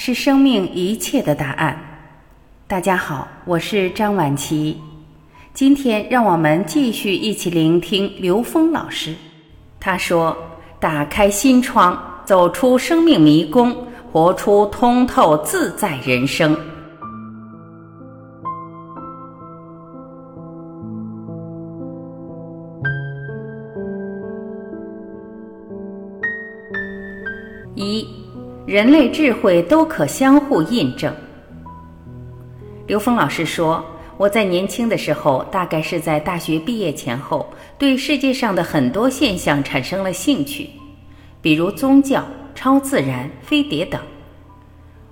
是生命一切的答案。大家好，我是张晚琪。今天让我们继续一起聆听刘峰老师。他说：“打开心窗，走出生命迷宫，活出通透自在人生。”人类智慧都可相互印证。刘峰老师说：“我在年轻的时候，大概是在大学毕业前后，对世界上的很多现象产生了兴趣，比如宗教、超自然、飞碟等。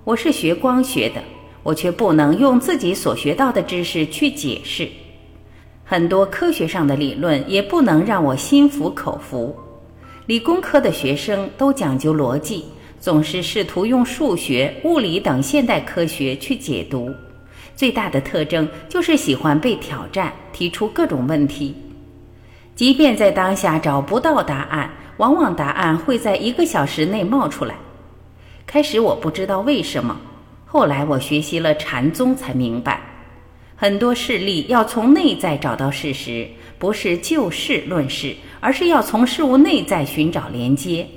我是学光学的，我却不能用自己所学到的知识去解释很多科学上的理论，也不能让我心服口服。”理工科的学生都讲究逻辑，总是试图用数学、物理等现代科学去解读。最大的特征就是喜欢被挑战，提出各种问题。即便在当下找不到答案，往往答案会在一个小时内冒出来。开始我不知道为什么，后来我学习了禅宗才明白，很多事例要从内在找到事实，不是就事论事。而是要从事物内在寻找连接。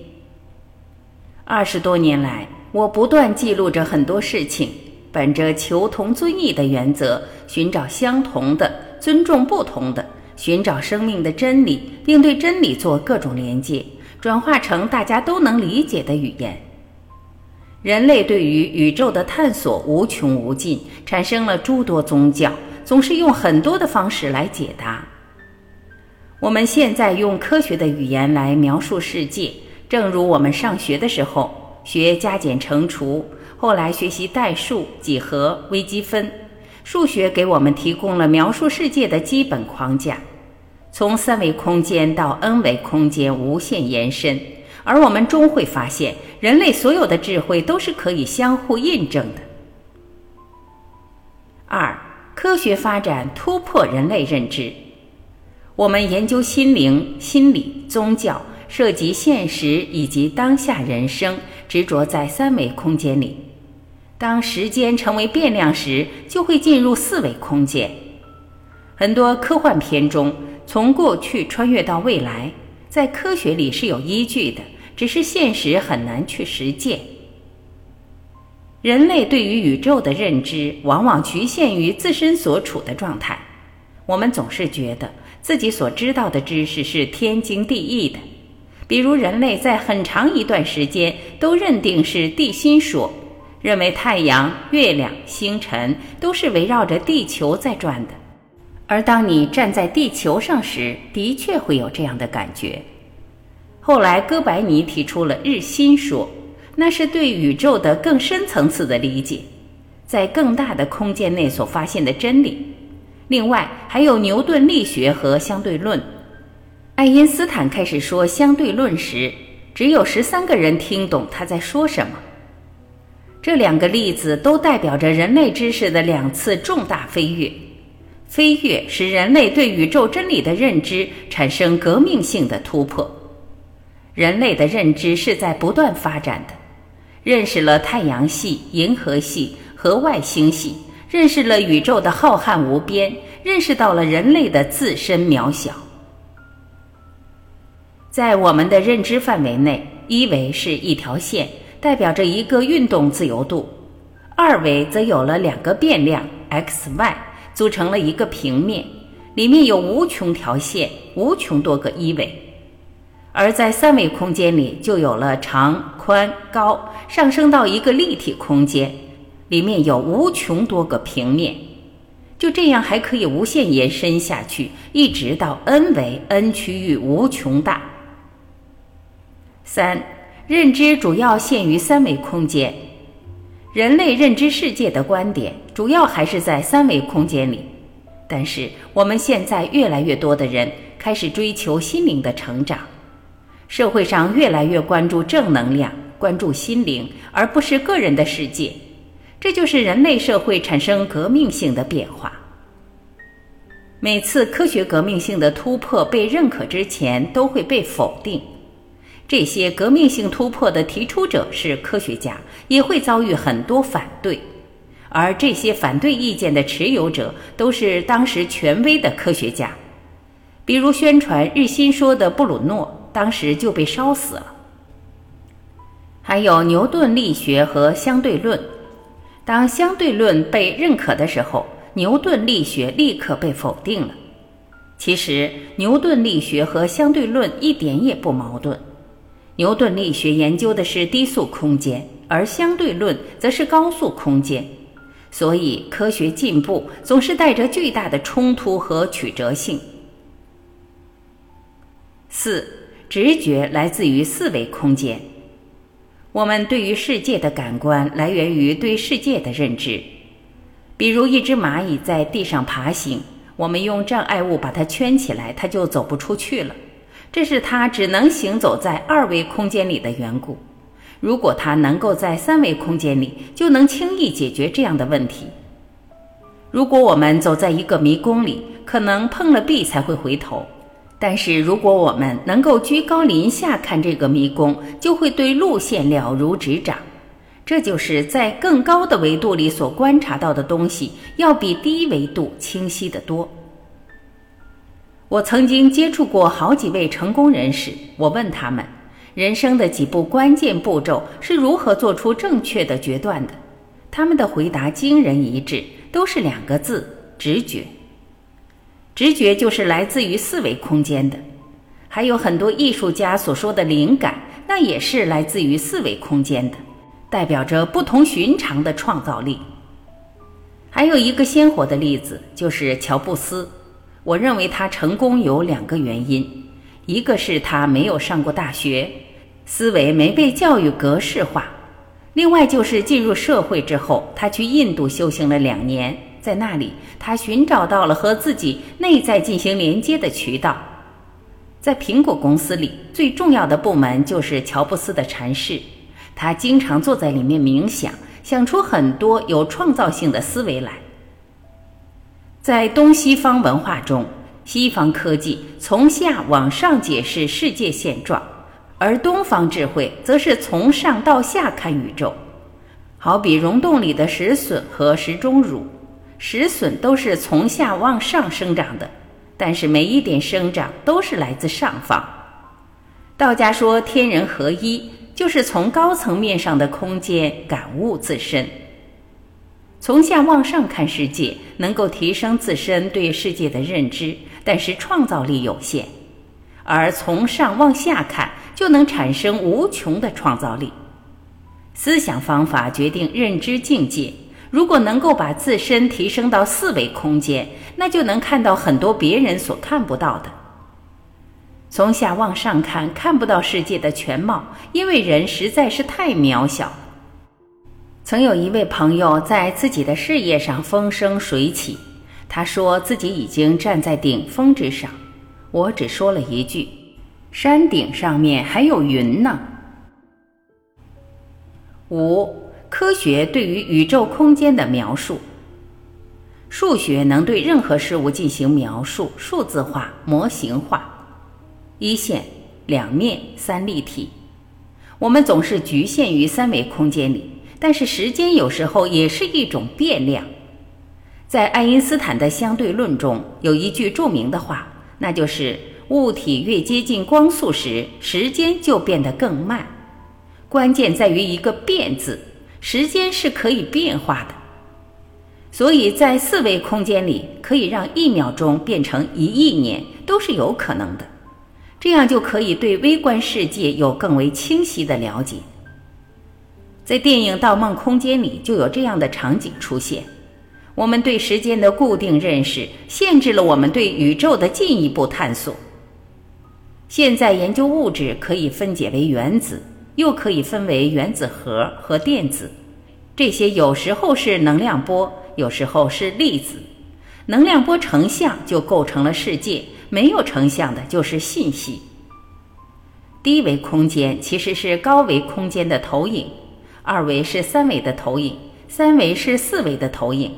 二十多年来，我不断记录着很多事情，本着求同尊异的原则，寻找相同的，尊重不同的，寻找生命的真理，并对真理做各种连接，转化成大家都能理解的语言。人类对于宇宙的探索无穷无尽，产生了诸多宗教，总是用很多的方式来解答。我们现在用科学的语言来描述世界，正如我们上学的时候学加减乘除，后来学习代数、几何、微积分，数学给我们提供了描述世界的基本框架，从三维空间到 n 维空间无限延伸。而我们终会发现，人类所有的智慧都是可以相互印证的。二，科学发展突破人类认知。我们研究心灵、心理、宗教，涉及现实以及当下人生，执着在三维空间里。当时间成为变量时，就会进入四维空间。很多科幻片中，从过去穿越到未来，在科学里是有依据的，只是现实很难去实践。人类对于宇宙的认知，往往局限于自身所处的状态。我们总是觉得。自己所知道的知识是天经地义的，比如人类在很长一段时间都认定是地心说，认为太阳、月亮、星辰都是围绕着地球在转的。而当你站在地球上时，的确会有这样的感觉。后来哥白尼提出了日心说，那是对宇宙的更深层次的理解，在更大的空间内所发现的真理。另外还有牛顿力学和相对论。爱因斯坦开始说相对论时，只有十三个人听懂他在说什么。这两个例子都代表着人类知识的两次重大飞跃。飞跃使人类对宇宙真理的认知产生革命性的突破。人类的认知是在不断发展的，认识了太阳系、银河系和外星系。认识了宇宙的浩瀚无边，认识到了人类的自身渺小。在我们的认知范围内，一维是一条线，代表着一个运动自由度；二维则有了两个变量 x、y，组成了一个平面，里面有无穷条线、无穷多个一维；而在三维空间里，就有了长、宽、高，上升到一个立体空间。里面有无穷多个平面，就这样还可以无限延伸下去，一直到 n 为 n 区域无穷大。三，认知主要限于三维空间，人类认知世界的观点主要还是在三维空间里。但是我们现在越来越多的人开始追求心灵的成长，社会上越来越关注正能量，关注心灵，而不是个人的世界。这就是人类社会产生革命性的变化。每次科学革命性的突破被认可之前，都会被否定。这些革命性突破的提出者是科学家，也会遭遇很多反对，而这些反对意见的持有者都是当时权威的科学家，比如宣传日心说的布鲁诺，当时就被烧死了。还有牛顿力学和相对论，当相对论被认可的时候，牛顿力学立刻被否定了。其实，牛顿力学和相对论一点也不矛盾。牛顿力学研究的是低速空间，而相对论则是高速空间。所以，科学进步总是带着巨大的冲突和曲折性。四，直觉来自于四维空间。我们对于世界的感官来源于对世界的认知。比如，一只蚂蚁在地上爬行。我们用障碍物把它圈起来，它就走不出去了。这是它只能行走在二维空间里的缘故。如果它能够在三维空间里，就能轻易解决这样的问题。如果我们走在一个迷宫里，可能碰了壁才会回头；但是如果我们能够居高临下看这个迷宫，就会对路线了如指掌。这就是在更高的维度里所观察到的东西，要比低维度清晰得多。我曾经接触过好几位成功人士，我问他们，人生的几步关键步骤是如何做出正确的决断的？他们的回答惊人一致，都是两个字：直觉。直觉就是来自于四维空间的。还有很多艺术家所说的灵感，那也是来自于四维空间的。代表着不同寻常的创造力。还有一个鲜活的例子，就是乔布斯。我认为他成功有两个原因：一个是他没有上过大学，思维没被教育格式化；另外就是进入社会之后，他去印度修行了两年，在那里他寻找到了和自己内在进行连接的渠道。在苹果公司里，最重要的部门就是乔布斯的禅室。他经常坐在里面冥想，想出很多有创造性的思维来。在东西方文化中，西方科技从下往上解释世界现状，而东方智慧则是从上到下看宇宙。好比溶洞里的石笋和石钟乳，石笋都是从下往上生长的，但是每一点生长都是来自上方。道家说天人合一。就是从高层面上的空间感悟自身，从下往上看世界，能够提升自身对世界的认知，但是创造力有限；而从上往下看，就能产生无穷的创造力。思想方法决定认知境界，如果能够把自身提升到四维空间，那就能看到很多别人所看不到的。从下往上看，看不到世界的全貌，因为人实在是太渺小。曾有一位朋友在自己的事业上风生水起，他说自己已经站在顶峰之上。我只说了一句：“山顶上面还有云呢。”五、科学对于宇宙空间的描述。数学能对任何事物进行描述、数字化、模型化。一线、两面、三立体，我们总是局限于三维空间里，但是时间有时候也是一种变量。在爱因斯坦的相对论中有一句著名的话，那就是物体越接近光速时，时间就变得更慢。关键在于一个“变”字，时间是可以变化的，所以在四维空间里，可以让一秒钟变成一亿年，都是有可能的。这样就可以对微观世界有更为清晰的了解。在电影《盗梦空间》里就有这样的场景出现：我们对时间的固定认识，限制了我们对宇宙的进一步探索。现在研究物质可以分解为原子，又可以分为原子核和电子，这些有时候是能量波，有时候是粒子。能量波成像就构成了世界。没有成像的就是信息。低维空间其实是高维空间的投影，二维是三维的投影，三维是四维的投影。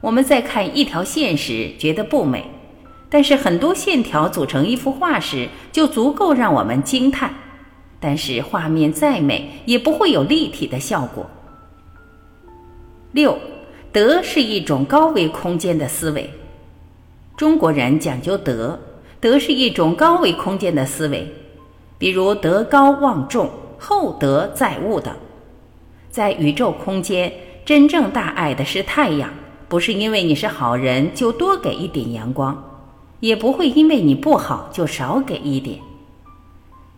我们在看一条线时觉得不美，但是很多线条组成一幅画时就足够让我们惊叹。但是画面再美也不会有立体的效果。六，德是一种高维空间的思维。中国人讲究德，德是一种高维空间的思维，比如德高望重、厚德载物等。在宇宙空间，真正大爱的是太阳，不是因为你是好人就多给一点阳光，也不会因为你不好就少给一点。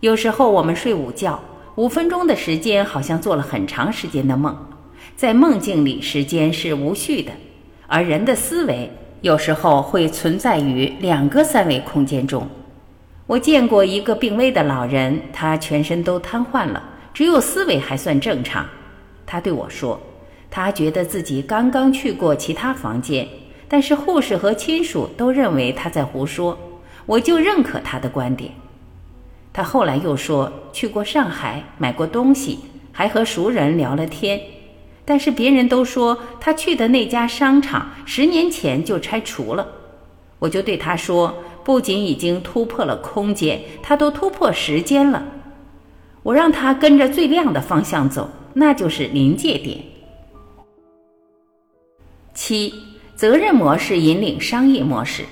有时候我们睡午觉，五分钟的时间好像做了很长时间的梦，在梦境里时间是无序的，而人的思维有时候会存在于两个三维空间中。我见过一个病危的老人，他全身都瘫痪了，只有思维还算正常。他对我说，他觉得自己刚刚去过其他房间，但是护士和亲属都认为他在胡说，我就认可他的观点。他后来又说去过上海买过东西，还和熟人聊了天，但是别人都说他去的那家商场十年前就拆除了。我就对他说，不仅已经突破了空间，他都突破时间了。我让他跟着最亮的方向走，那就是临界点。七，责任模式引领商业模式，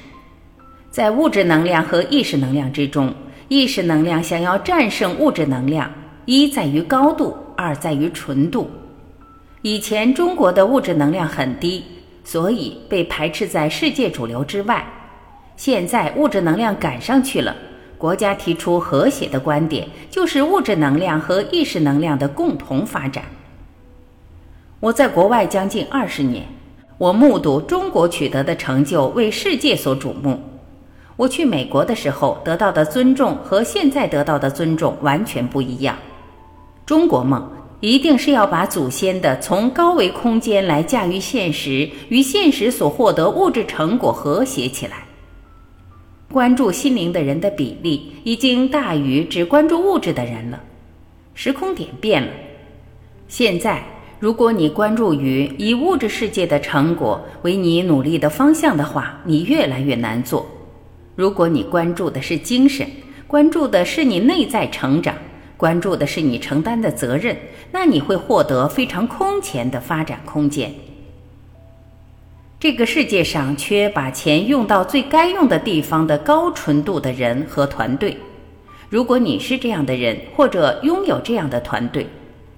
在物质能量和意识能量之中。意识能量想要战胜物质能量，一在于高度，二在于纯度。以前中国的物质能量很低，所以被排斥在世界主流之外。现在物质能量赶上去了，国家提出和谐的观点，就是物质能量和意识能量的共同发展。我在国外将近二十年，我目睹中国取得的成就为世界所瞩目。我去美国的时候得到的尊重和现在得到的尊重完全不一样。中国梦一定是要把祖先的从高维空间来驾驭现实与现实所获得物质成果和谐起来。关注心灵的人的比例已经大于只关注物质的人了。时空点变了。现在，如果你关注于以物质世界的成果为你努力的方向的话，你越来越难做。如果你关注的是精神，关注的是你内在成长，关注的是你承担的责任，那你会获得非常空前的发展空间。这个世界上缺把钱用到最该用的地方的高纯度的人和团队。如果你是这样的人，或者拥有这样的团队，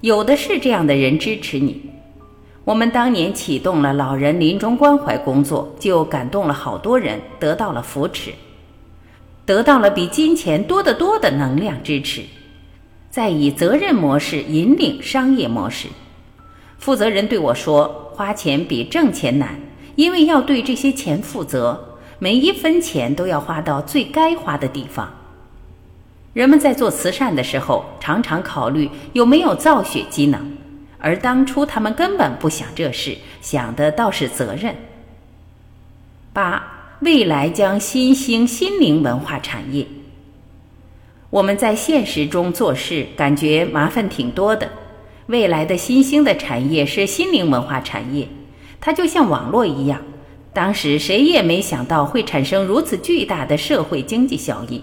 有的是这样的人支持你。我们当年启动了老人临终关怀工作，就感动了好多人，得到了扶持。得到了比金钱多得多的能量支持，再以责任模式引领商业模式。负责人对我说：“花钱比挣钱难，因为要对这些钱负责，每一分钱都要花到最该花的地方。”人们在做慈善的时候，常常考虑有没有造血机能，而当初他们根本不想这事，想的倒是责任。八。未来将新兴心灵文化产业。我们在现实中做事，感觉麻烦挺多的。未来的新兴的产业是心灵文化产业，它就像网络一样，当时谁也没想到会产生如此巨大的社会经济效益。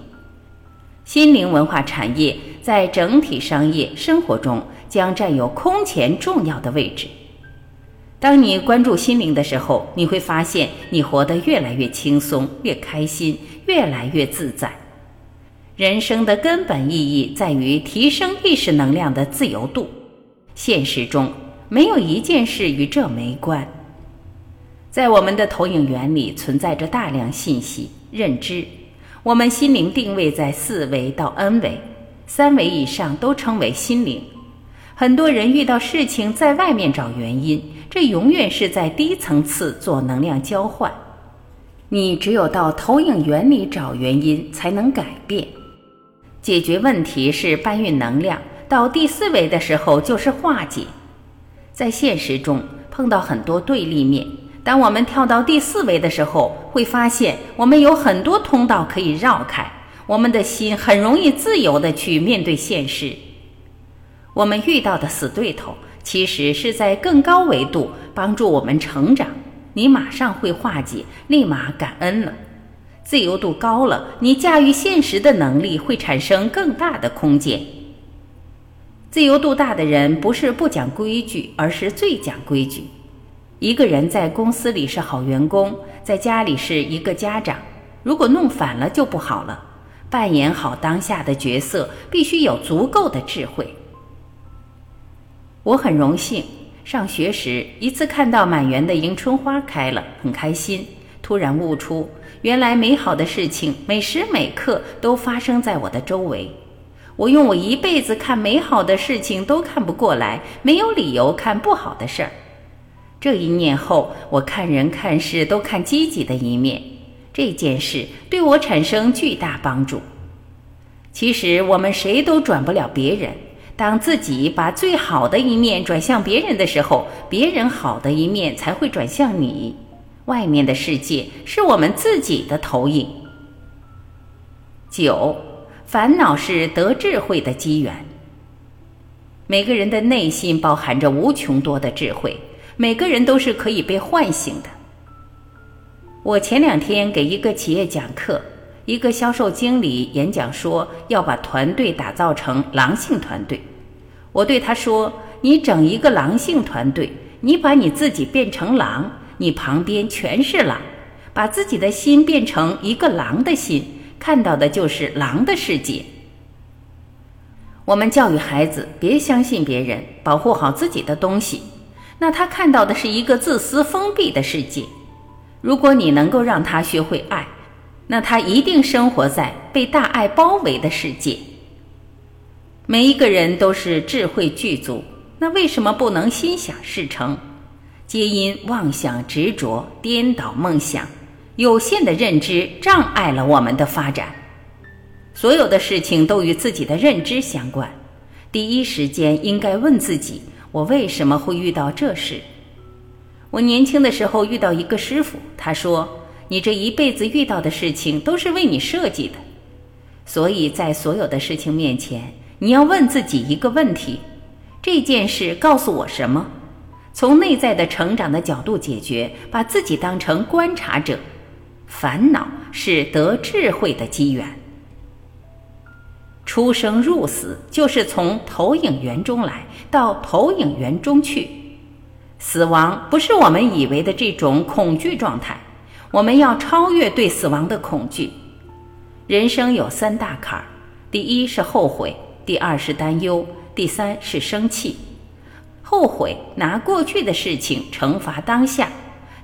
心灵文化产业在整体商业生活中将占有空前重要的位置。当你关注心灵的时候，你会发现你活得越来越轻松、越开心、越来越自在。人生的根本意义在于提升意识能量的自由度。现实中没有一件事与这没关。在我们的投影源里存在着大量信息、认知。我们心灵定位在四维到 N 维，三维以上都称为心灵。很多人遇到事情在外面找原因。这永远是在低层次做能量交换，你只有到投影源里找原因，才能改变。解决问题是搬运能量，到第四维的时候就是化解。在现实中碰到很多对立面，当我们跳到第四维的时候，会发现我们有很多通道可以绕开，我们的心很容易自由的去面对现实。我们遇到的死对头。其实是在更高维度帮助我们成长，你马上会化解，立马感恩了。自由度高了，你驾驭现实的能力会产生更大的空间。自由度大的人不是不讲规矩，而是最讲规矩。一个人在公司里是好员工，在家里是一个家长，如果弄反了就不好了。扮演好当下的角色，必须有足够的智慧。我很荣幸，上学时一次看到满园的迎春花开了，很开心。突然悟出，原来美好的事情每时每刻都发生在我的周围。我用我一辈子看美好的事情都看不过来，没有理由看不好的事儿。这一念后，我看人看事都看积极的一面。这件事对我产生巨大帮助。其实我们谁都转不了别人。当自己把最好的一面转向别人的时候，别人好的一面才会转向你。外面的世界是我们自己的投影。九。烦恼是得智慧的机缘。每个人的内心包含着无穷多的智慧，每个人都是可以被唤醒的。我前两天给一个企业讲课，一个销售经理演讲说要把团队打造成狼性团队。我对他说：“你整一个狼性团队，你把你自己变成狼，你旁边全是狼，把自己的心变成一个狼的心。”看到的就是狼的世界。我们教育孩子别相信别人，保护好自己的东西，那他看到的是一个自私封闭的世界。如果你能够让他学会爱，那他一定生活在被大爱包围的世界。每一个人都是智慧具足，那为什么不能心想事成？皆因妄想执着颠倒梦想。有限的认知障碍了我们的发展。所有的事情都与自己的认知相关。第一时间应该问自己：我为什么会遇到这事？我年轻的时候遇到一个师傅，他说：“你这一辈子遇到的事情都是为你设计的。”所以在所有的事情面前，你要问自己一个问题：这件事告诉我什么？从内在的成长的角度解决，把自己当成观察者。烦恼是得智慧的机缘。出生入死就是从投影源中来到投影源中去，死亡不是我们以为的这种恐惧状态，我们要超越对死亡的恐惧。人生有三大坎儿：第一是后悔，第二是担忧，第三是生气。后悔拿过去的事情惩罚当下，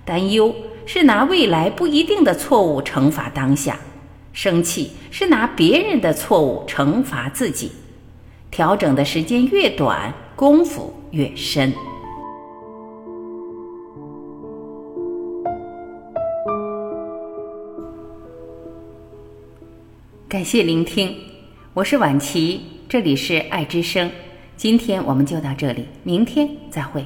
担忧。是拿未来不一定的错误惩罚当下，生气是拿别人的错误惩罚自己，调整的时间越短，功夫越深。感谢聆听，我是婉琪，这里是爱之声，今天我们就到这里，明天再会。